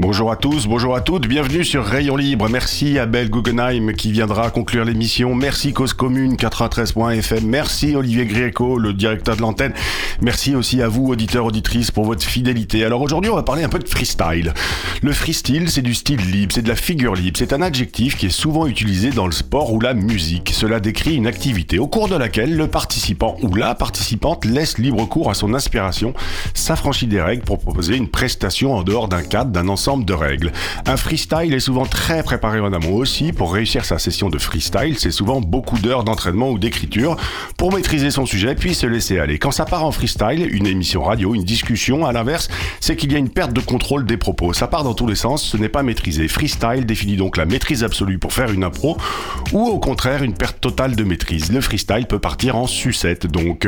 Bonjour à tous, bonjour à toutes, bienvenue sur Rayon Libre. Merci à Belle Guggenheim qui viendra conclure l'émission. Merci Cause Commune 93.fm. Merci Olivier Gréco, le directeur de l'antenne. Merci aussi à vous, auditeurs, auditrices, pour votre fidélité. Alors aujourd'hui, on va parler un peu de freestyle. Le freestyle, c'est du style libre, c'est de la figure libre. C'est un adjectif qui est souvent utilisé dans le sport ou la musique. Cela décrit une activité au cours de laquelle le participant ou la participante laisse libre cours à son inspiration, s'affranchit des règles pour proposer une prestation en dehors d'un cadre, d'un ensemble de règles. Un freestyle est souvent très préparé en amont aussi. Pour réussir sa session de freestyle, c'est souvent beaucoup d'heures d'entraînement ou d'écriture pour maîtriser son sujet puis se laisser aller. Quand ça part en freestyle, une émission radio, une discussion, à l'inverse, c'est qu'il y a une perte de contrôle des propos. Ça part dans tous les sens, ce n'est pas maîtrisé. Freestyle définit donc la maîtrise absolue pour faire une impro ou au contraire une perte totale de maîtrise. Le freestyle peut partir en sucette donc.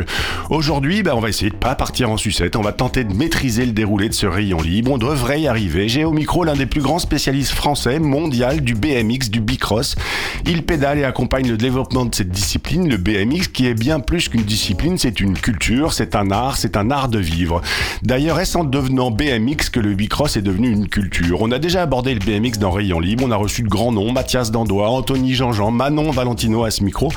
Aujourd'hui, ben, on va essayer de pas partir en sucette, on va tenter de maîtriser le déroulé de ce rayon libre. On devrait y arriver. J'ai au micro l'un des plus grands spécialistes français, mondial, du BMX, du bicross. Il pédale et accompagne le développement de cette discipline, le BMX, qui est bien plus qu'une discipline, c'est une culture, c'est un art, c'est un art de vivre. D'ailleurs, est-ce en devenant BMX que le bicross est devenu une culture? On a déjà abordé le BMX dans Rayon Libre, on a reçu de grands noms, Mathias Dandois, Anthony Jean-Jean, Manon Valentino à ce micro.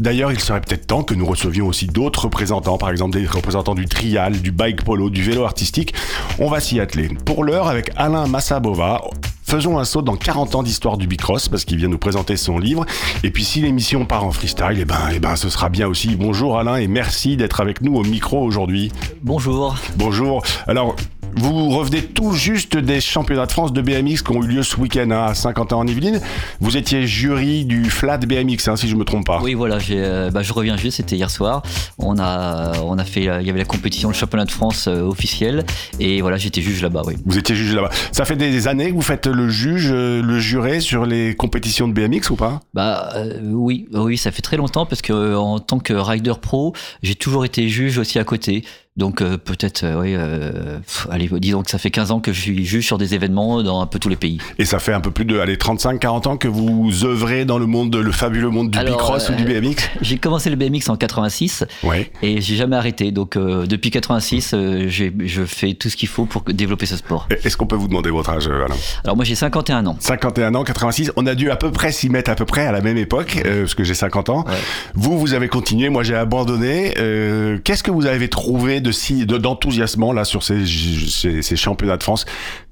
D'ailleurs, il serait peut-être temps que nous recevions aussi d'autres représentants, par exemple des représentants du trial, du bike polo, du vélo artistique. On va s'y atteler. Pour l'heure, avec Alain Massabova, Faisons un saut dans 40 ans d'histoire du bicross parce qu'il vient nous présenter son livre. Et puis si l'émission part en freestyle, eh ben, eh ben, ce sera bien aussi. Bonjour Alain et merci d'être avec nous au micro aujourd'hui. Bonjour. Bonjour. Alors, vous revenez tout juste des championnats de France de BMX qui ont eu lieu ce week-end hein, à Saint-Quentin en Yvelines. Vous étiez jury du flat BMX, hein, si je me trompe pas. Oui, voilà, euh, bah, je reviens juste, c'était hier soir. On a, on a fait, euh, il y avait la compétition, le championnat de France euh, officiel, et voilà, j'étais juge là-bas, oui. Vous étiez juge là-bas. Ça fait des années que vous faites le juge, le juré sur les compétitions de BMX ou pas? Bah oui, oui, ça fait très longtemps parce que en tant que rider pro, j'ai toujours été juge aussi à côté. Donc euh, peut-être, euh, oui, euh, allez, disons que ça fait 15 ans que je suis juge sur des événements dans un peu tous les pays. Et ça fait un peu plus de, allez, 35-40 ans que vous œuvrez dans le monde, le fabuleux monde du bicross ou du BMX J'ai commencé le BMX en 86 ouais. et j'ai jamais arrêté. Donc depuis 86, je fais tout ce qu'il faut pour développer ce sport. Est-ce qu'on peut vous demander votre âge, Alain? Alors moi j'ai 51 ans. 51 ans, 86. On a dû à peu près s'y mettre à peu près à la même époque, parce que j'ai 50 ans. Ouais. Vous, vous avez continué, moi j'ai abandonné. Qu'est-ce que vous avez trouvé de si d'enthousiasmant là sur ces, ces, championnats de France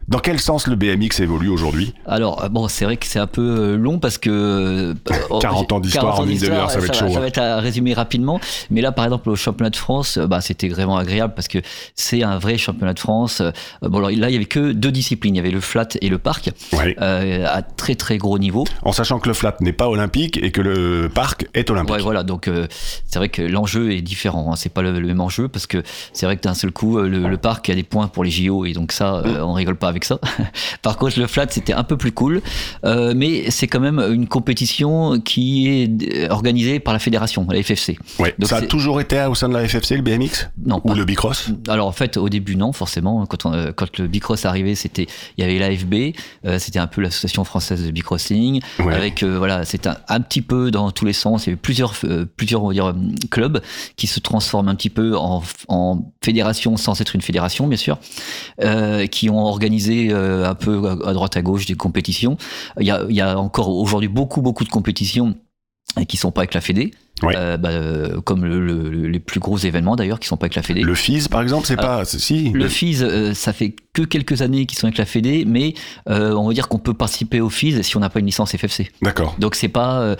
dans quel sens le BMX évolue aujourd'hui? Alors, bon, c'est vrai que c'est un peu long parce que. 40 ans d'histoire en une demi-heure, ça va être chaud. Ça va être à résumer rapidement. Mais là, par exemple, au championnat de France, bah, c'était vraiment agréable parce que c'est un vrai championnat de France. Bon, alors là, il y avait que deux disciplines. Il y avait le flat et le parc. Ouais. Euh, à très, très gros niveau. En sachant que le flat n'est pas olympique et que le parc est olympique. Ouais, voilà. Donc, euh, c'est vrai que l'enjeu est différent. Hein. C'est pas le, le, même enjeu parce que c'est vrai que d'un seul coup, le, le, parc a des points pour les JO et donc ça, euh, on rigole pas avec ça. Par contre, le flat, c'était un peu plus cool. Euh, mais c'est quand même une compétition qui est organisée par la fédération, la FFC. Ouais. Donc ça a toujours été au sein de la FFC, le BMX Non. Ou pas. le bicross Alors en fait, au début, non, forcément. Quand, on, quand le bicross arrivait, c'était, il y avait l'AFB, euh, c'était un peu l'association française de bicrossing. Ouais. Avec, euh, voilà, c'était un, un, petit peu dans tous les sens. Il y avait plusieurs, euh, plusieurs on va dire, clubs qui se transforment un petit peu en, en fédération sans être une fédération, bien sûr, euh, qui ont organisé euh, un peu à droite à gauche des compétitions. Il y a, encore aujourd'hui beaucoup beaucoup de compétitions qui sont pas avec la Fédé. Ouais. Euh, bah, euh, comme le, le, les plus gros événements d'ailleurs qui sont pas avec la Fédé. Le FIS par exemple, c'est pas si le FIS, euh, ça fait que quelques années qu'ils sont avec la Fédé, mais euh, on va dire qu'on peut participer au FIS si on n'a pas une licence FFC. D'accord. Donc c'est pas euh,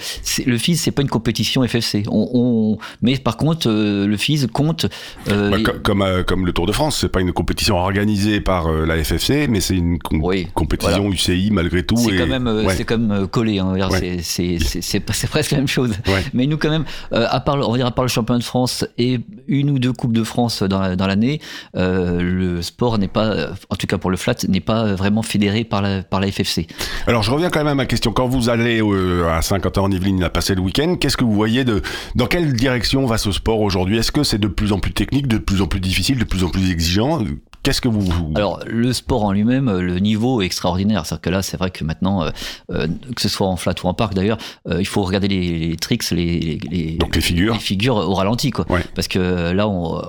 le FIS, c'est pas une compétition FFC. On, on, mais par contre, euh, le FIS compte. Bah, comme comme, comme le Tour de France, c'est pas une compétition organisée par la FFC, mais c'est une com oui, compétition voilà. UCI malgré tout. C'est et... quand même, ouais. c'est comme collé. Hein, ouais. c'est presque la même chose. Mais nous quand même euh, à part, on va dire, à part le championnat de France et une ou deux coupes de France dans, dans l'année, euh, le sport n'est pas, en tout cas pour le flat, n'est pas vraiment fédéré par la, par la FFC. Alors je reviens quand même à ma question. Quand vous allez euh, à Saint-Quentin-en-Yvelines, à passer le week-end, qu'est-ce que vous voyez de dans quelle direction va ce sport aujourd'hui? Est-ce que c'est de plus en plus technique, de plus en plus difficile, de plus en plus exigeant? Qu'est-ce que vous, Alors, le sport en lui-même, euh, le niveau est extraordinaire. C'est-à-dire que là, c'est vrai que maintenant, euh, euh, que ce soit en flat ou en parc d'ailleurs, euh, il faut regarder les, les tricks, les, les, les- Donc les figures. les figures au ralenti, quoi. Ouais. Parce que euh, là, on,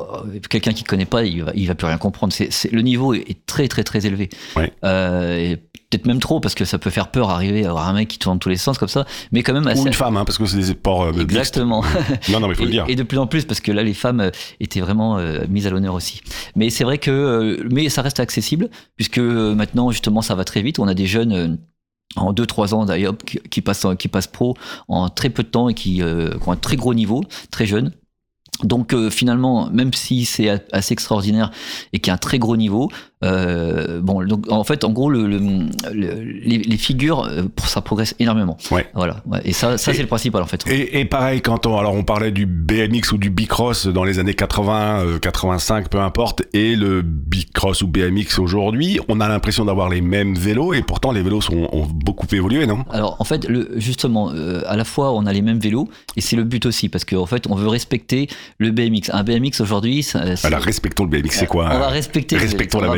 quelqu'un qui connaît pas, il va, il va plus rien comprendre. C'est, c'est- le niveau est, est très, très, très élevé. Ouais. Euh, et peut-être même trop, parce que ça peut faire peur arriver à avoir un mec qui tourne dans tous les sens comme ça, mais quand même assez. ou une femme, hein, parce que c'est des sports euh. Exactement. Non, non, mais faut et, le dire. et de plus en plus parce que là les femmes euh, étaient vraiment euh, mises à l'honneur aussi. Mais c'est vrai que euh, mais ça reste accessible puisque maintenant justement ça va très vite. On a des jeunes en 2-3 ans d'ailleurs qui, qui passent qui passent pro en très peu de temps et qui, euh, qui ont un très gros niveau, très jeunes. Donc euh, finalement, même si c'est assez extraordinaire et qu'il y a un très gros niveau, euh, bon, donc en fait, en gros, le, le- le- les, les figures, euh, ça progresse énormément. Ouais. Voilà. ouais. Et ça, ça c'est le principal en fait. Et, et pareil, quand on, alors on parlait du BMX ou du Bicross dans les années 80, euh, 85, peu importe, et le Bicross ou BMX aujourd'hui, on a l'impression d'avoir les mêmes vélos, et pourtant les vélos sont, ont beaucoup évolué, non? Alors en fait, le, justement, euh, à la fois on a les mêmes vélos et c'est le but aussi parce qu'en fait on veut respecter le BMX. Un BMX aujourd'hui, Alors respectons le BMX, c'est quoi on va hein? respecter. Respectons on la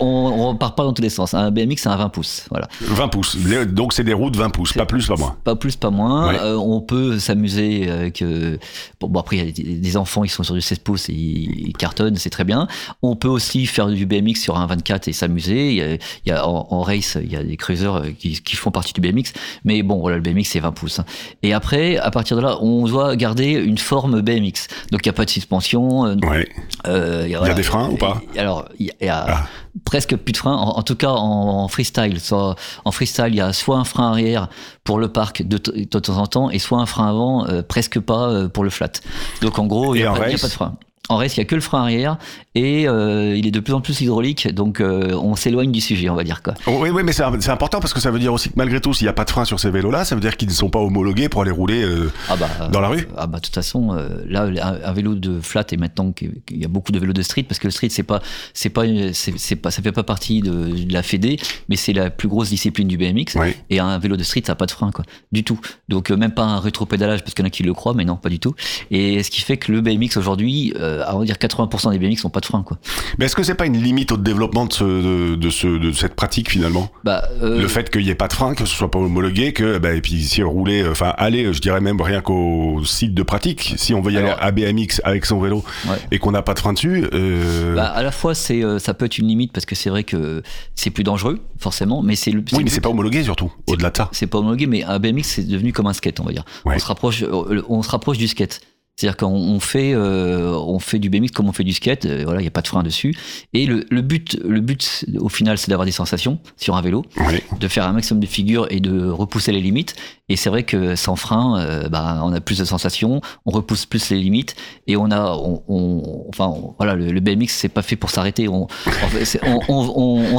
On, on repart pas dans tous les sens. Un BMX c'est un 20 pouces, voilà. 20 pouces. Donc c'est des roues de 20 pouces, pas plus, pas moins. Pas plus, pas moins. Ouais. Euh, on peut s'amuser avec. euh, bon, bon, après il y a des, des enfants, ils sont sur du 16 pouces et ils, ils cartonnent, c'est très bien. On peut aussi faire du BMX sur un 24 et s'amuser. Il y a, il y a en, en race, il y a des cruisers euh, qui, qui font partie du BMX, mais bon, voilà, le BMX c'est 20 pouces. hein. Et après, à partir de là, on doit garder une forme BMX. Donc il n'y a pas de suspension. euh, Ouais. Il y a des freins ou pas? Alors, il y a Ah. Presque plus de freins. En, en tout cas, en, en freestyle. Soit, en freestyle, il y a soit un frein arrière pour le parc de, de temps en temps, et soit un frein avant, euh, presque pas euh, pour le flat. Donc en gros, il n'y a, pas de frein. En race, il n'y a que le frein arrière et euh, il est de plus en plus hydraulique, donc euh, on s'éloigne du sujet, on va dire quoi. Oh, Oui, oui, mais c'est important parce que ça veut dire aussi que malgré tout, s'il n'y a pas de frein sur ces vélos-là, ça veut dire qu'ils ne sont pas homologués pour aller rouler. euh, Ah bah, Dans la rue Ah bah de toute façon, là un, vélo de flat et maintenant qu'il y a beaucoup de vélos de street parce que le street c'est pas c'est pas c'est pas ça fait pas partie de, de la Fédé, mais c'est la plus grosse discipline du BMX. Oui. Et un vélo de street ça a pas de frein quoi, du tout. Donc même pas un rétropédalage parce qu'il y en a qui le croient, mais non pas du tout. Et ce qui fait que le BMX aujourd'hui, à vrai dire 80% des BMX n'ont pas de frein quoi. Mais est-ce que c'est pas une limite au développement de, ce, de, de ce, de cette pratique finalement? Bah euh, Le fait qu'il n'y ait pas de frein, que ce soit pas homologué, que bah, et puis si rouler, enfin aller, je dirais même rien qu'au site de pratique, si on veut y Alors- aller à BMX avec son vélo Ouais. et qu'on n'a pas de frein dessus, euh, bah, à la fois c'est euh, ça peut être une limite parce que c'est vrai que c'est plus dangereux forcément, mais c'est le oui, mais c'est but. pas homologué surtout. Au-delà de ça, c'est pas homologué, mais un BMX c'est devenu comme un skate, on va dire. Ouais. On se rapproche, euh, on se rapproche du skate. C'est-à-dire qu'on on fait, euh, on fait du BMX comme on fait du skate. euh, voilà, il y a pas de frein dessus. Et le, le but, le but au final, c'est d'avoir des sensations sur un vélo, oui. de faire un maximum de figures et de repousser les limites. Et c'est vrai que sans frein, euh, bah, on a plus de sensations, on repousse plus les limites et on a, on, on- enfin, on- voilà, le, le BMX c'est pas fait pour s'arrêter. On,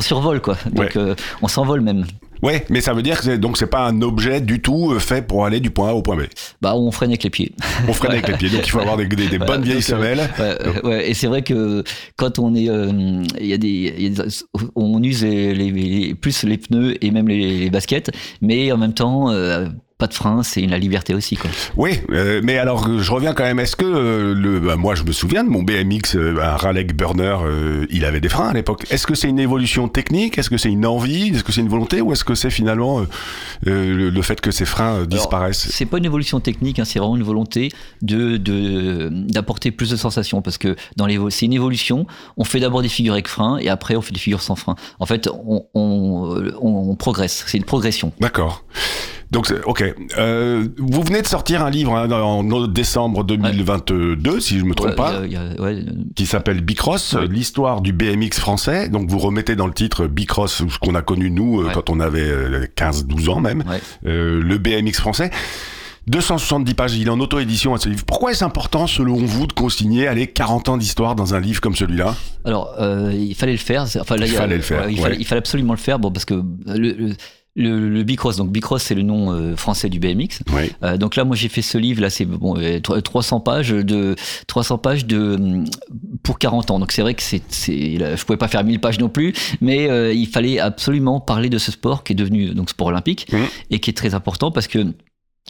survole quoi. Donc Ouais. euh, on s'envole même. Ouais, mais ça veut dire que donc c'est pas un objet du tout euh, fait pour aller du point A au point B. Bah on freine avec les pieds. On freine avec les pieds, donc il faut avoir des, des- des Voilà, bonnes vieilles euh, semelles. Ouais, euh, ouais, et c'est vrai que quand on est, euh, il y a des, il y a des- on use les, les- les- plus les pneus et même les, les baskets, mais en même temps, euh, pas de frein, c'est la liberté aussi, quoi. Oui, euh, mais alors euh, je reviens quand même. Est-ce que euh, le, bah, moi je me souviens de mon BMX, euh, un Raleigh Burner, euh, il avait des freins à l'époque. Est-ce que c'est une évolution technique? Est-ce que c'est une envie? Est-ce que c'est une volonté? Ou est-ce que c'est finalement euh, euh, le, le fait que ces freins euh, disparaissent? C'est pas une évolution technique, hein, c'est vraiment une volonté de de- d'apporter plus de sensations parce que dans les c'est une évolution. On fait d'abord des figures avec frein et après on fait des figures sans frein. En fait, on, on, on- on progresse. C'est une progression. D'accord. Donc, ok. Euh, vous venez de sortir un livre hein, en décembre 2022, si je me trompe Ouais, pas. il y a- il y a- ouais, qui s'appelle Bicross, l'histoire du BMX français. Donc vous remettez dans le titre Bicross, ce qu'on a connu nous euh, Ouais. quand on avait euh, 15-12 ans même, ouais. euh, le BMX français. 270 pages, il est en auto-édition à ce livre. Pourquoi est-ce important, selon vous, de consigner allez, 40 ans d'histoire dans un livre comme celui-là? Alors, euh, il fallait le faire. c'est- Enfin, là, Il a- fallait le faire, ouais, il, ouais. fallait, il fallait absolument le faire. Bon, parce que le, le- le, le Bicross, donc Bicross c'est le nom euh, français du BMX. Oui. Euh, donc là, moi j'ai fait ce livre là, c'est bon, euh, tro- 300 pages de 300 pages de hum, pour 40 ans. Donc c'est vrai que c'est, je pouvais pas faire 1000 pages non plus, mais euh, il fallait absolument parler de ce sport qui est devenu donc sport olympique et qui est très important parce que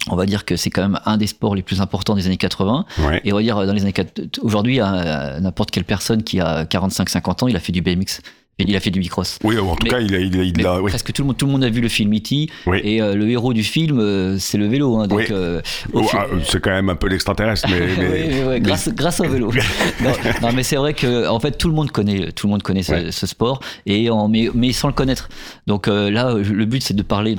on va dire que c'est quand même un des sports les plus importants des années 80. Ouais. Et on va dire dans les années 4 aujourd'hui, n'importe quelle personne qui a 45-50 ans, il a fait du BMX. Il a fait du bicross. Oui, en tout Mais- cas, il a, il a- il a- oui. Presque tout le monde, tout le monde a vu le film E.T. Oui. Et euh, le héros du film, euh, c'est le vélo. Hein, donc, Oui. euh, Oh, ah, c'est quand même un peu l'extraterrestre, mais, mais- Oui, oui, oui, grâce, grâce au vélo. non, non, mais c'est vrai que en fait tout le monde connaît, tout le monde connaît ce, Ouais. ce sport et en, mais, mais sans le connaître. Donc euh, là, le but c'est de parler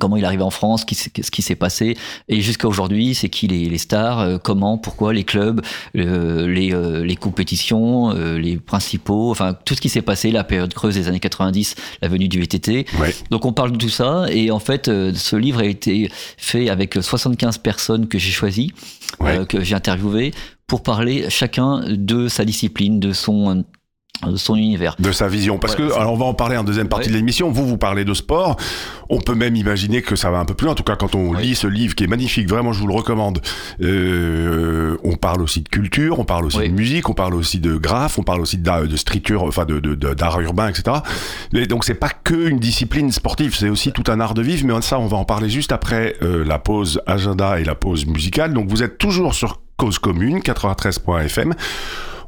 comment il est arrivé en France, ce qui s'est passé, et jusqu'à aujourd'hui, c'est qui les, les stars, euh, comment, pourquoi, les clubs, euh, les, euh, les compétitions, euh, les principaux, enfin tout ce qui s'est passé, la période creuse des années 90, la venue du VTT. Ouais. Donc on parle de tout ça, et en fait, euh, ce livre a été fait avec 75 personnes que j'ai choisies, Ouais. euh, que j'ai interviewées, pour parler chacun de sa discipline, de son, euh, de son univers. de sa vision. Parce Voilà, que, alors on va en parler en deuxième partie de l'émission. Vous, vous parlez de sport. On peut même imaginer que ça va un peu plus loin. En tout cas, quand on Oui. lit ce livre qui est magnifique, vraiment, je vous le recommande. Euh, on parle aussi de culture, on parle aussi Oui. de musique, on parle aussi de graphes, on parle aussi d'art- de streeture, enfin de, de- de- d'art urbain, etc. Et donc c'est pas que une discipline sportive, c'est aussi tout un art de vivre. Mais ça, on va en parler juste après euh, la pause agenda et la pause musicale. Donc vous êtes toujours sur Cause Commune 93.fm.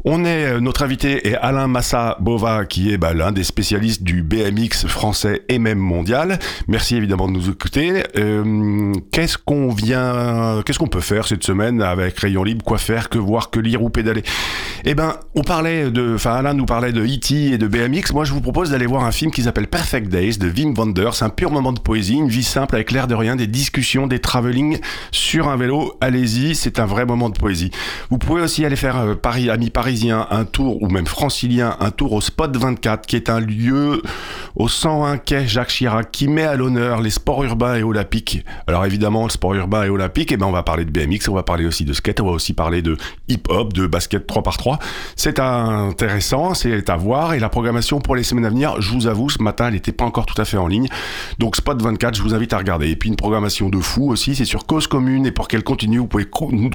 On est, euh, notre invité est Alain Massa Bova, qui est bah, l'un des spécialistes du BMX français et même mondial. Merci évidemment de nous écouter. Euh, qu'est-ce qu'on vient, qu'est-ce qu'on peut faire cette semaine avec Rayon Libre? Quoi faire Que voir Que lire ou pédaler? Eh ben, on parlait de, enfin Alain nous parlait de E.T. et de BMX. Moi, je vous propose d'aller voir un film qui s'appelle Perfect Days de Wim Wenders. Un pur moment de poésie, une vie simple avec l'air de rien, des discussions, des travelling sur un vélo. Allez-y, c'est un vrai moment de poésie. Vous pouvez aussi aller faire euh, Paris, amis parisiens, un tour, ou même francilien, un tour au Spot 24, qui est un lieu au 101 quai Jacques Chirac, qui met à l'honneur les sports urbains et olympiques. Alors évidemment, le sport urbain et olympique, eh ben, on va parler de BMX, on va parler aussi de skate, on va aussi parler de hip-hop, de basket 3x3. C'est intéressant, c'est à voir, et la programmation pour les semaines à venir, je vous avoue, ce matin, elle n'était pas encore tout à fait en ligne. Donc Spot 24, je vous invite à regarder. Et puis une programmation de fou aussi, c'est sur Cause Commune, et pour qu'elle continue, vous pouvez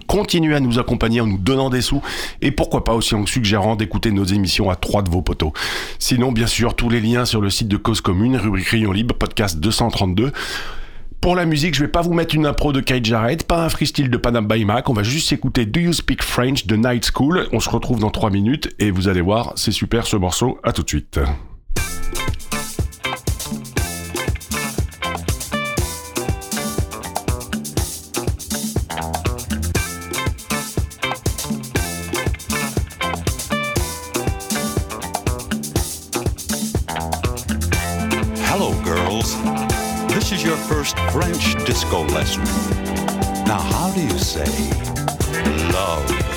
continuer à nous accompagner en nous donnant des sous, et pourquoi pas aussi en suggérant d'écouter nos émissions à trois de vos poteaux. Sinon, bien sûr, tous les liens sur le site de Cause Commune, rubrique Rayon Libre, podcast 232. Pour la musique, je vais pas vous mettre une impro de Kate Jarrett, pas un freestyle de Panam by Mac, on va juste écouter Do You Speak French de Night School. On se retrouve dans 3 minutes et vous allez voir, c'est super ce morceau. À tout de suite. Girls. This is your first French disco lesson. Now, how do you say love?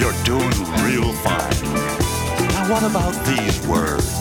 You're doing real fine. Now, what about these words?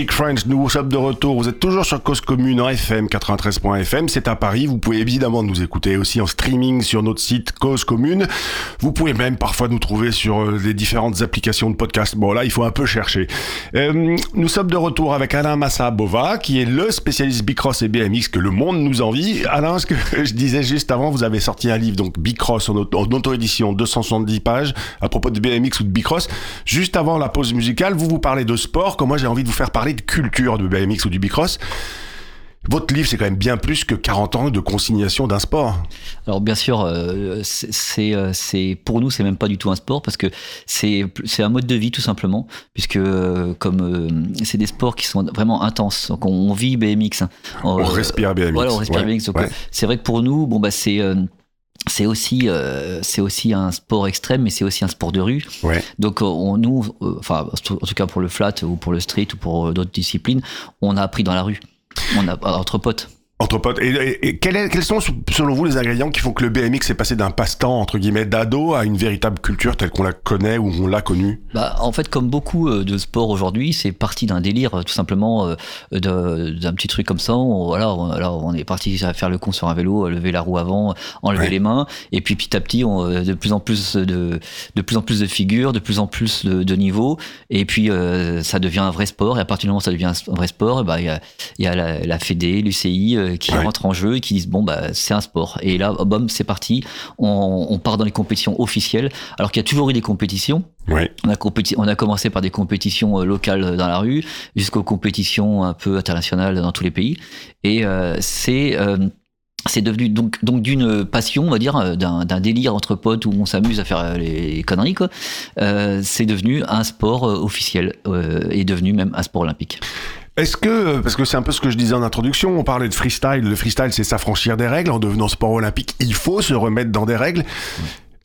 Speak French Nous sommes de retour. Vous êtes toujours sur Cause Commune en FM 93.fm. C'est à Paris. Vous pouvez évidemment nous écouter aussi en streaming sur notre site Cause Commune. Vous pouvez même parfois nous trouver sur euh, les différentes applications de podcast. Bon là, il faut un peu chercher. Euh, nous sommes de retour avec Alain Massa-Bova, qui est le spécialiste Bicross et BMX que le monde nous envie. Alain, ce que je disais juste avant, vous avez sorti un livre, donc Bicross en, auto- en auto-édition, 270 pages, à propos de BMX ou de Bicross. Juste avant la pause musicale, vous vous parlez de sport, comme moi j'ai envie de vous faire parler de culture de BMX ou du Bicross. Votre livre, c'est quand même bien plus que 40 ans de consignation d'un sport. Alors bien sûr, euh, c'est- c'est euh, c'est pour nous c'est même pas du tout un sport parce que c'est c'est un mode de vie tout simplement puisque euh, comme euh, c'est des sports qui sont vraiment intenses donc on, on vit BMX. hein. On respire BMX, Voilà, on respire ouais, BMX. Donc ouais. c'est vrai que pour nous bon bah c'est c'est aussi, euh, c'est aussi un sport extrême, mais c'est aussi un sport de rue. Ouais. Donc, euh, on, nous, euh, enfin, en tout cas pour le flat ou pour le street ou pour d'autres disciplines, on a appris dans la rue. On a entre potes. Entre potes. Et, et- et quel est- quels sont, selon vous, les ingrédients qui font que le BMX est passé d'un passe-temps, entre guillemets, d'ado à une véritable culture telle qu'on la connaît ou on l'a connue? Bah, en fait, comme beaucoup euh, de sports aujourd'hui, c'est parti d'un délire, euh, tout simplement, euh, d'un petit truc comme ça. On, voilà, on, alors on est parti à faire le con sur un vélo, lever la roue avant, enlever Ouais. les mains, et puis petit à petit, on, de plus en plus de, de plus en plus de figures, de plus en plus de, de niveaux, et puis euh, ça devient un vrai sport. Et à partir du moment où ça devient un vrai sport, bah, il y a, il y a la, la Fédé, l'UCI euh, qui Ouais. rentrent en jeu et qui disent bon bah c'est un sport. Et là, bam, c'est parti. On, on part dans les compétitions officielles, alors qu'il y a toujours eu des compétitions. Ouais. On a, compéti- on a commencé par des compétitions euh, locales euh, dans la rue, jusqu'aux compétitions un peu internationales dans tous les pays. Et euh, c'est c'est devenu donc, donc d'une passion, on va dire, d'un délire entre potes où on s'amuse à faire les conneries, quoi. Euh, c'est devenu un sport officiel euh, et devenu même un sport olympique. Est-ce que, parce que c'est un peu ce que je disais en introduction, on parlait de freestyle. Le freestyle, c'est s'affranchir des règles. En devenant sport olympique, il faut se remettre dans des règles.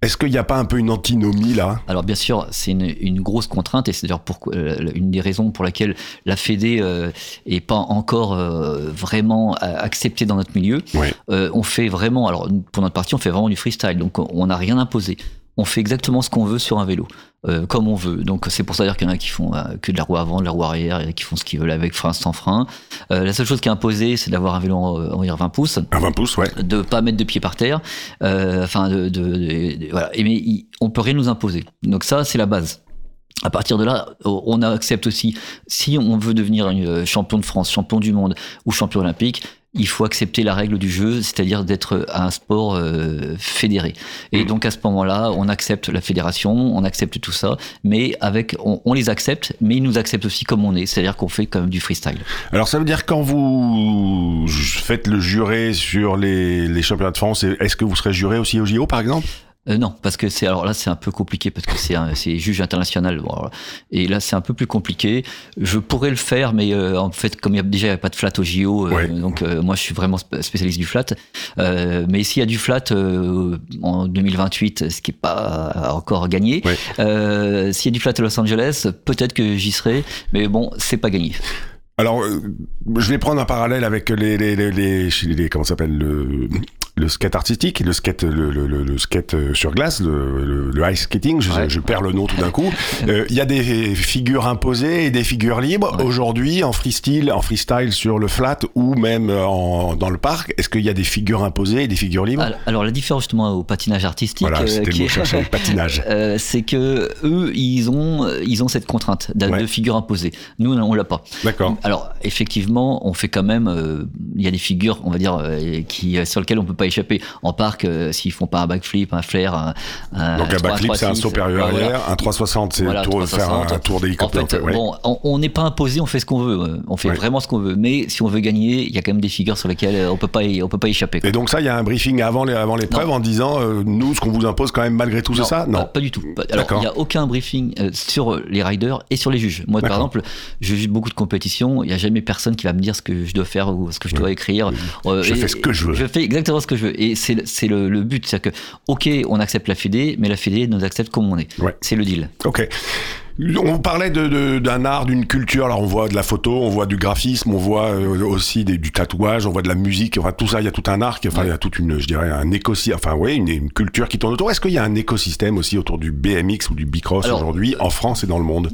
Est-ce qu'il n'y a pas un peu une antinomie là? Alors bien sûr, c'est une, une grosse contrainte et c'est d'ailleurs euh, une des raisons pour laquelle la Fédé euh, est pas encore euh, vraiment euh, acceptée dans notre milieu. Euh, on fait vraiment, alors pour notre partie, on fait vraiment du freestyle, donc on n'a rien imposé. On fait exactement ce qu'on veut sur un vélo, euh, comme on veut. Donc c'est pour ça dire qu'il y en a qui font euh, que de la roue avant, de la roue arrière, et qui font ce qu'ils veulent avec frein, sans frein. Euh, la seule chose qui est imposée, c'est d'avoir un vélo en, en 20 pouces Un 20 pouces, ouais. de pas mettre de pied par terre, enfin de, de- de- de- voilà. Et mais il- on peut rien nous imposer. Donc ça c'est la base. À partir de là, on accepte aussi si on veut devenir champion de France, champion du monde ou champion olympique. Il faut accepter la règle du jeu, c'est-à-dire d'être un sport euh, fédéré. Et donc à ce moment-là, on accepte la fédération, on accepte tout ça, mais avec, on, on les accepte, mais ils nous acceptent aussi comme on est, c'est-à-dire qu'on fait quand même du freestyle. Alors ça veut dire quand vous faites le juré sur les, les championnats de France, est-ce que vous serez juré aussi au JO par exemple? Euh, non, parce que c'est alors là c'est un peu compliqué parce que c'est un- c'est juge international bon, alors, et là c'est un peu plus compliqué. Je pourrais le faire, mais euh, en fait comme il y a déjà il y a pas de flat au JO, euh, donc moi je suis vraiment sp- spécialiste du flat. Mais s'il y a du flat en 2028, ce qui est pas encore gagné, Ouais. s'il y a du flat à Los Angeles, peut-être que j'y serai, mais bon c'est pas gagné. Alors, je vais prendre un parallèle avec les, les, les, les, comment ça s'appelle le, le skate artistique, le skate, le, le, skate euh, sur glace, le, ice skating. Je, Ouais. je perds le nom tout d'un coup. Euh, Il y a des figures imposées et des figures libres. Ouais. Aujourd'hui, en freestyle, en freestyle sur le flat ou même en, dans le parc, est-ce qu'il y a des figures imposées et des figures libres? Alors, alors, la différence justement au patinage artistique, Voilà, euh, qui est- le patinage. Euh, c'est que eux, ils ont, ils ont cette contrainte de, Ouais. de figure imposée. Nous, on l'a pas. D'accord. Alors, effectivement, on fait quand même. Il y a des figures, on va dire, qui sur lesquelles on peut pas pas échapper. En parc, euh, s'ils font pas un backflip, un flair, un, un Donc un 3, backflip, c'est un 3, saut voilà. arrière, un 360, c'est Voilà, faire un, 360. un tour En d'hélicoptère. fait, ouais. bon, on- n'est pas imposé, on fait ce qu'on veut. On fait Ouais. vraiment ce qu'on veut. Mais si on veut gagner, il y a quand même des figures sur lesquelles euh, on peut pas, y- on peut pas échapper. quoi. Et donc ça, il y a un briefing avant les- avant l'épreuve en disant, euh, nous, ce qu'on vous impose quand même malgré tout, c'est ça? Non. pas du tout. Alors, il n'y a aucun briefing euh, sur les riders et sur les juges. Moi, par exemple, je juge beaucoup de compétitions. Il n'y a jamais personne qui va me dire ce que je dois faire ou ce que je dois écrire. Euh, Je fais ce que je veux. Je fais exactement ce que je veux. Et c'est c'est le, le but. C'est-à-dire que, OK, on accepte la Fédé, mais la Fédé nous accepte comme on est. Ouais. C'est le deal. Ok. On parlait de- de- d'un art, d'une culture. Alors on voit de la photo, on voit du graphisme, on voit euh, aussi des- du tatouage, on voit de la musique. Enfin tout ça, il y a tout un arc. Enfin il y a toute une, je dirais, un écosystème. Enfin oui, une, une culture qui tourne autour. Est-ce qu'il y a un écosystème aussi autour du BMX ou du bicross aujourd'hui en France et dans le monde?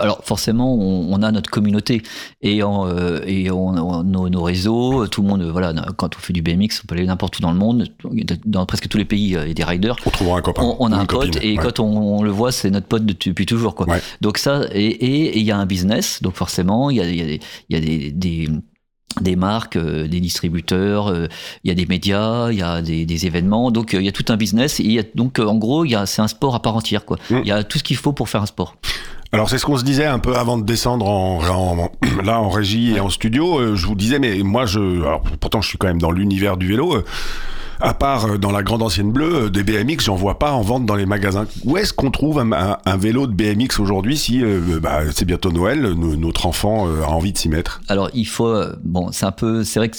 Alors forcément, on, on a notre communauté et, en, euh, et on, on- nos, nos réseaux, tout le monde, voilà, quand on fait du BMX, on peut aller n'importe où dans le monde, dans presque tous les pays, il y a des riders. On trouvera un copain. On, a un une pote copine. et Ouais. quand on, le voit, c'est notre pote depuis, depuis toujours, quoi. Ouais. Donc ça, et il y a un business, donc forcément, il y a, y a y a des, des des marques, euh, des distributeurs, euh, il y a des médias, il y a des, des événements, donc euh, il y a tout un business. Et il y a, donc en gros, c'est un sport à part entière, quoi. Mm. Il y a tout ce qu'il faut pour faire un sport. Alors c'est ce qu'on se disait un peu avant de descendre en, en- là en régie et en studio. Je vous disais, mais moi je, alors, pourtant je suis quand même dans l'univers du vélo. À part euh, dans la grande ancienne bleue, euh, des BMX, j'en vois pas en vente dans les magasins. Où est-ce qu'on trouve un, un- un vélo de BMX aujourd'hui si euh, bah, c'est bientôt Noël, no- notre enfant euh, a envie de s'y mettre? Alors il faut, bon, c'est un peu, c'est vrai que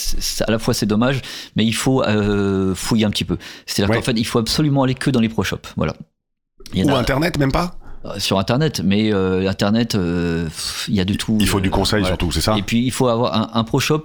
à la fois c'est dommage, mais il faut euh, fouiller un petit peu. C'est-à-dire Ouais. qu'en fait, il faut absolument aller que dans les pro shops, voilà. Il y en Ou a- Internet même pas? Sur internet, mais euh, internet, euh, il y a de tout. Il faut euh, du conseil voilà. surtout, c'est ça? Et puis il faut avoir un, un pro shop.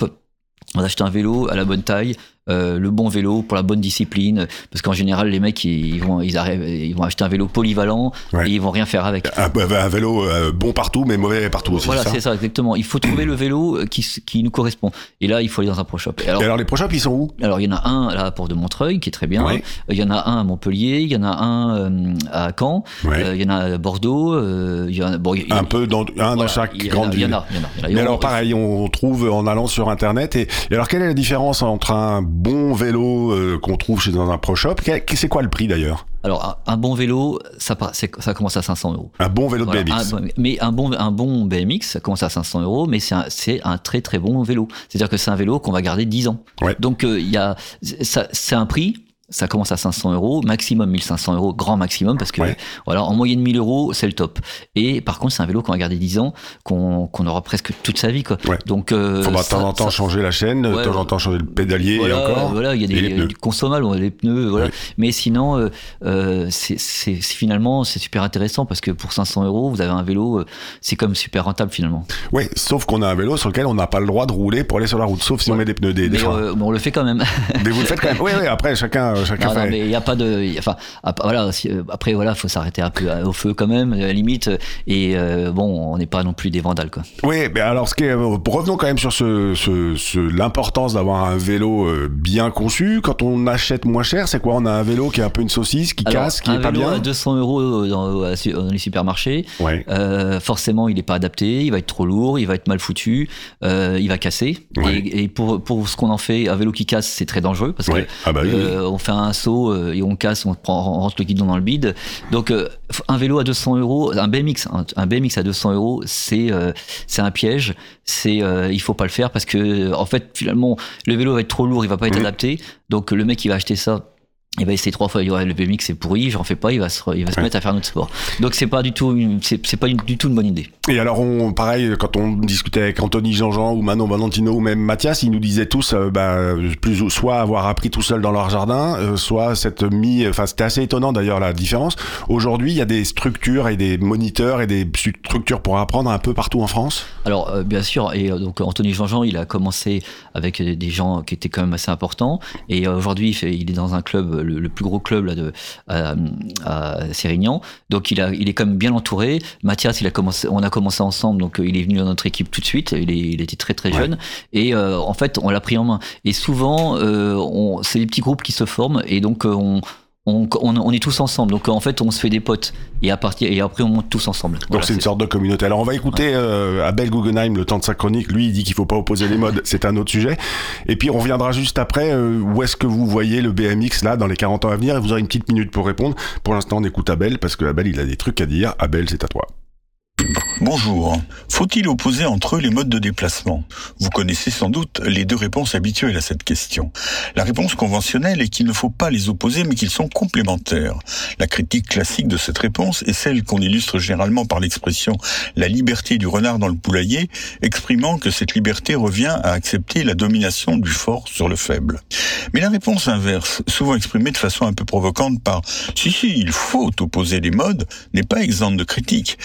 On va acheter un vélo à la bonne taille, euh, le bon vélo pour la bonne discipline, parce qu'en général les mecs ils vont ils arrivent, ils vont acheter un vélo polyvalent Ouais. et ils vont rien faire avec. un, un vélo euh, bon partout mais mauvais partout aussi. Voilà, c'est ça exactement. Il faut trouver le vélo qui, qui nous correspond. Et là, il faut aller dans un pro shop. Et alors, Et alors les pro shops ils sont où alors, il y en a un là pour de Montreuil qui est très bien. Ouais. Il y en a un à Montpellier. Il y en a un euh, à Caen. Ouais. Euh, il y en a à Bordeaux. euh, il y en a, bon, il y a- Un peu dans, un dans chaque il y grande Il y en ville. il y en a, il y en a. Et Mais alors pareil, on trouve en allant sur internet. Et, et alors quelle est la différence entre un bon vélo euh, qu'on trouve chez dans un pro shop C'est quoi le prix d'ailleurs? Alors, un, un bon vélo, ça, commence à 500 euros. Un bon vélo de Voilà, BMX. un mais un bon, un bon BMX, ça commence à 500 euros, mais c'est un, un très très bon vélo. C'est-à-dire que c'est un vélo qu'on va garder 10 ans. Ouais. Donc, euh, il y a, c'est un prix. Ça commence à 500 euros, maximum 1500 euros, grand maximum, parce que Ouais. voilà, en moyenne 1000 euros, c'est le top. Et par contre, c'est un vélo qu'on va garder 10 ans, qu'on aura presque toute sa vie, quoi. Ouais. Donc, euh, Faudra de temps en temps changer la chaîne, de Ouais, temps en temps changer le pédalier voilà, et encore. Voilà, il y a des, pneus. du consommables, on a les pneus, voilà. Mais sinon, euh, euh, c'est finalement, c'est super intéressant parce que pour 500 euros, vous avez un vélo, euh, c'est comme super rentable finalement. Ouais, sauf qu'on a un vélo sur lequel on n'a pas le droit de rouler pour aller sur la route, sauf si on met des pneus des, des Mais, freins. mais on le fait quand même. Mais vous le faites quand même. Oui, oui. Après, chacun, chacun Non, non, fait. mais il n'y a pas de. y a- Enfin, voilà. si- euh, après, voilà, faut s'arrêter un peu à- au feu quand même, à la limite. Et euh, bon, on n'est pas non plus des vandales, quoi. Oui, mais alors, ce qui est, euh, revenons quand même sur ce, ce, ce- l'importance d'avoir un vélo euh, bien conçu. Quand on achète moins cher, c'est quoi? On a un vélo qui est un peu une saucisse, qui Alors, casse, qui un est pas bien? à 200 euros dans, les supermarchés. Ouais. Euh, forcément, il n'est pas adapté, il va être trop lourd, il va être mal foutu, euh, il va casser. Ouais. Et, et pour, pour ce qu'on en fait, un vélo qui casse, c'est très dangereux parce Ouais. que Ah bah oui, oui. euh, on fait un saut euh, et on casse, on, prend, on rentre le guidon dans le bide. Donc, euh, un vélo à 200 euros, un BMX, un, un BMX à 200 euros, c'est euh, c'est un piège. C'est il faut pas le faire parce que en fait, finalement, le vélo va être trop lourd, il va pas être adapté. Donc, le mec qui va acheter ça. Il va essayer trois fois, il le BMX c'est pourri, j'en fais pas, il va se, il va se Ouais. mettre à faire notre sport. Donc c'est pas du tout, c'est c'est pas du tout une bonne idée. Et alors, on, pareil, quand on discutait avec Anthony Jean-Jean ou Manon Valentino ou même Mathias, ils nous disaient tous, euh, bah, plus ou- soit avoir appris tout seul dans leur jardin, euh, soit cette mis, enfin, c'était assez étonnant d'ailleurs la différence. Aujourd'hui, il y a des structures et des moniteurs et des structures pour apprendre un peu partout en France? Alors euh, bien sûr, et euh, donc Anthony Jean-Jean, il a commencé avec des gens qui étaient quand même assez importants, et aujourd'hui il est dans un club, le, le plus gros club là de à, à Sérignan, donc il a, il est quand même bien entouré. Mathias, il a commencé, on a commencé ensemble, donc euh, il est venu dans notre équipe tout de suite. Il, est, il était très très Ouais. jeune, et euh, en fait on l'a pris en main. Et souvent, euh, c'est des petits groupes qui se forment, et donc on on, on, on est tous ensemble. Donc en fait, on se fait des potes et à partir et après on monte tous ensemble. Donc Voilà, c'est une sorte de communauté. Alors on va écouter euh, Abel Guggenheim, le temps de sa chronique. Lui, il dit qu'il faut pas opposer les modes. C'est un autre sujet. Et puis on reviendra juste après. euh, où est-ce que vous voyez le BMX là dans les 40 ans à venir Et vous aurez une petite minute pour répondre. Pour l'instant, on écoute Abel parce que Abel, il a des trucs à dire. Abel, c'est à toi. Bonjour. Faut-il opposer entre eux les modes de déplacement? Vous connaissez sans doute les deux réponses habituelles à cette question. La réponse conventionnelle est qu'il ne faut pas les opposer mais qu'ils sont complémentaires. La critique classique de cette réponse est celle qu'on illustre généralement par l'expression la liberté du renard dans le poulailler, exprimant que cette liberté revient à accepter la domination du fort sur le faible. Mais la réponse inverse, souvent exprimée de façon un peu provocante par si si, il faut opposer les modes, n'est pas exempte de critique.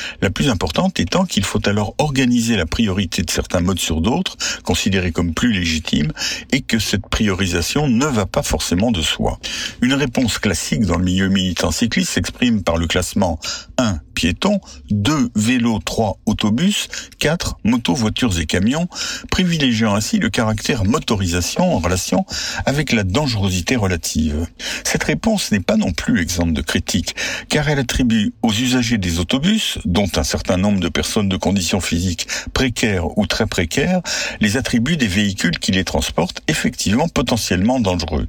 Étant qu'il faut alors organiser la priorité de certains modes sur d'autres, considérés comme plus légitimes, et que cette priorisation ne va pas forcément de soi. Une réponse classique dans le milieu militant cycliste s'exprime par le classement 1 piétons, 2 vélos, 3 autobus, 4 motos, voitures et camions, privilégiant ainsi le caractère motorisation en relation avec la dangerosité relative. Cette réponse n'est pas non plus exempte de critique, car elle attribue aux usagers des autobus, dont un certain nombre de personnes de conditions physiques précaires ou très précaires, les attributs des véhicules qui les transportent effectivement potentiellement dangereux.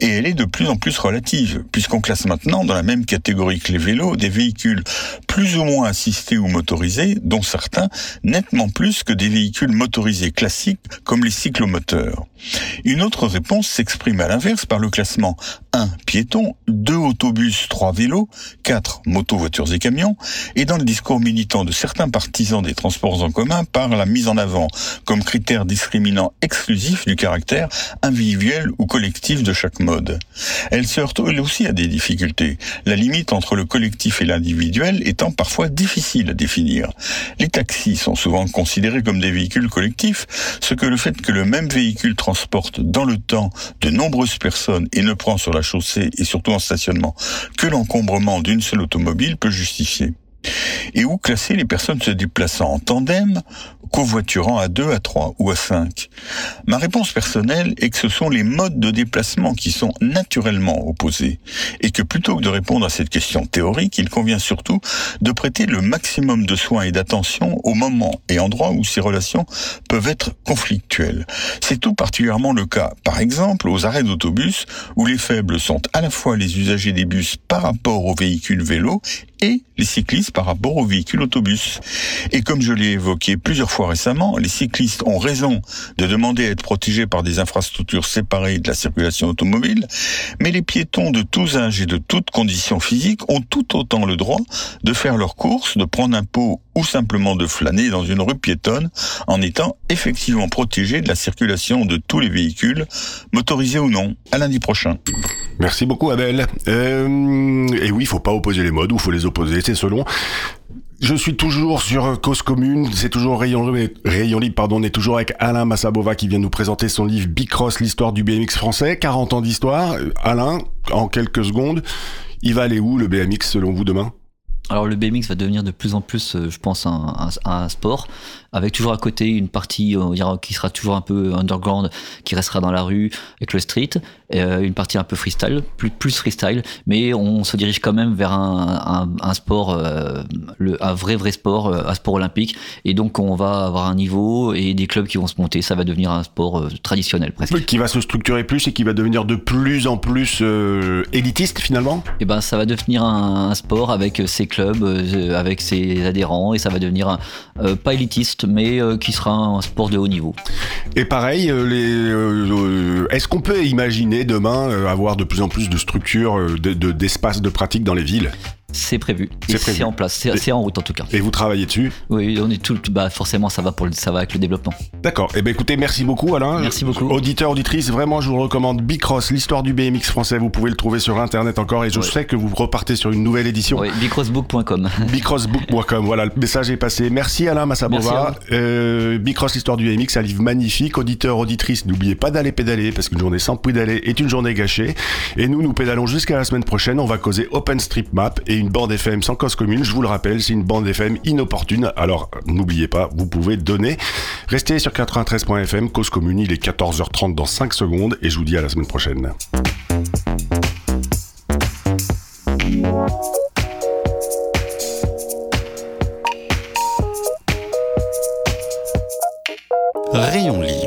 Et elle est de plus en plus relative, puisqu'on classe maintenant dans la même catégorie que les vélos des véhicules plus ou moins assistés ou motorisés, dont certains nettement plus que des véhicules motorisés classiques comme les cyclomoteurs. Une autre réponse s'exprime à l'inverse par le classement 1 piétons, 2 autobus, 3 vélos, 4 motos, voitures et camions, et dans le discours militant de certains partisans des transports en commun par la mise en avant comme critère discriminant exclusif du caractère individuel ou collectif de chaque mode. Elle se heurte aussi à des difficultés, la limite entre le collectif et l'individuel étant parfois difficile à définir. Les taxis sont souvent considérés comme des véhicules collectifs, ce que le fait que le même véhicule transporte dans le temps de nombreuses personnes et ne prend sur la chaussée et surtout en stationnement que l'encombrement d'une seule automobile peut justifier. Et où classer les personnes se déplaçant en tandem, covoiturant à 2, à 3 ou à 5 Ma réponse personnelle est que ce sont les modes de déplacement qui sont naturellement opposés et que plutôt que de répondre à cette question théorique, il convient surtout de prêter le maximum de soins et d'attention au moment et endroit où ces relations peuvent être conflictuelles. C'est tout particulièrement le cas, par exemple, aux arrêts d'autobus où les faibles sont à la fois les usagers des bus par rapport aux véhicules vélos et les cyclistes par rapport aux véhicules autobus. Et comme je l'ai évoqué plusieurs fois récemment, les cyclistes ont raison de demander à être protégés par des infrastructures séparées de la circulation automobile, mais les piétons de tous âges et de toutes conditions physiques ont tout autant le droit de faire leurs courses, de prendre un pot ou simplement de flâner dans une rue piétonne en étant effectivement protégés de la circulation de tous les véhicules, motorisés ou non. À lundi prochain. Merci beaucoup Abel. Euh, et oui, il faut pas opposer les modes ou faut les Je suis toujours sur Cause Commune, c'est toujours Rayon, Rayon Libre, pardon, on est toujours avec Alain Massabova qui vient nous présenter son livre Bicross, l'histoire du BMX français, 40 ans d'histoire. Euh, Alain, en quelques secondes, il va aller où le BMX selon vous demain? Alors le BMX va devenir de plus en plus, euh, je pense, un, un- un sport, avec toujours à côté une partie on dira, qui sera toujours un peu underground, qui restera dans la rue avec le street, euh, une partie un peu freestyle, plus, plus freestyle, mais on se dirige quand même vers un, sport, euh, le, un vrai vrai sport, euh, un sport olympique, et donc on va avoir un niveau et des clubs qui vont se monter, ça va devenir un sport euh, traditionnel presque. Qui va se structurer plus et qui va devenir de plus en plus euh, élitiste finalement et ben ça va devenir un, un sport avec ses clubs, euh, avec ses adhérents, et ça va devenir un, euh, pas élitiste, mais euh, qui sera un sport de haut niveau. Et pareil, euh, euh, euh, est-ce qu'on peut imaginer demain euh, avoir de plus en plus de structures, euh, de- de- d'espaces de pratique dans les villes? C'est prévu, C'est en place, c'est en route en tout cas. Et vous travaillez dessus Oui, on est tout, bah forcément ça va pour le, ça va avec le développement. D'accord. Eh ben écoutez, merci beaucoup Alain. Merci beaucoup. Auditeur, auditrice, vraiment je vous recommande Bicross, l'histoire du BMX français. Vous pouvez le trouver sur internet encore et je Ouais. sais que vous repartez sur une nouvelle édition. Oui, bicrossbook.com. Bicrossbook.com, voilà, le message est passé. Merci Alain Massabova. Merci Euh, Bicross, l'histoire du BMX, un livre magnifique. Auditeur, auditrice, n'oubliez pas d'aller pédaler parce qu'une journée sans pédaler est une journée gâchée. Et nous, nous pédalons jusqu'à la semaine prochaine. On va causer OpenStreetMap et une une bande FM sans cause commune. Je vous le rappelle, c'est une bande FM inopportune. Alors n'oubliez pas, vous pouvez donner. Restez sur 93.fm, cause commune, il est 14h30 dans 5 secondes et je vous dis à la semaine prochaine. Rayon Libre.